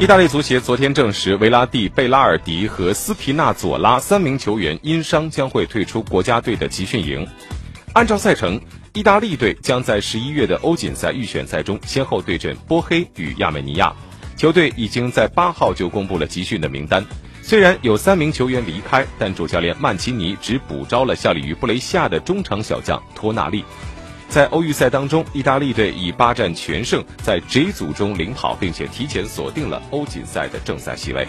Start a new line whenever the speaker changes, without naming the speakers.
意大利足协昨天证实，维拉蒂、贝拉尔迪和斯皮纳佐拉三名球员因伤将会退出国家队的集训营。按照赛程，意大利队将在十一月的欧锦赛预选赛中先后对阵波黑与亚美尼亚。球队已经在八号就公布了集训的名单。虽然有三名球员离开，但主教练曼奇尼只补招了效力于布雷西亚的中场小将托纳利。在欧预赛当中，意大利队以八战全胜，在 J 组中领跑，并且提前锁定了欧锦赛的正赛席位。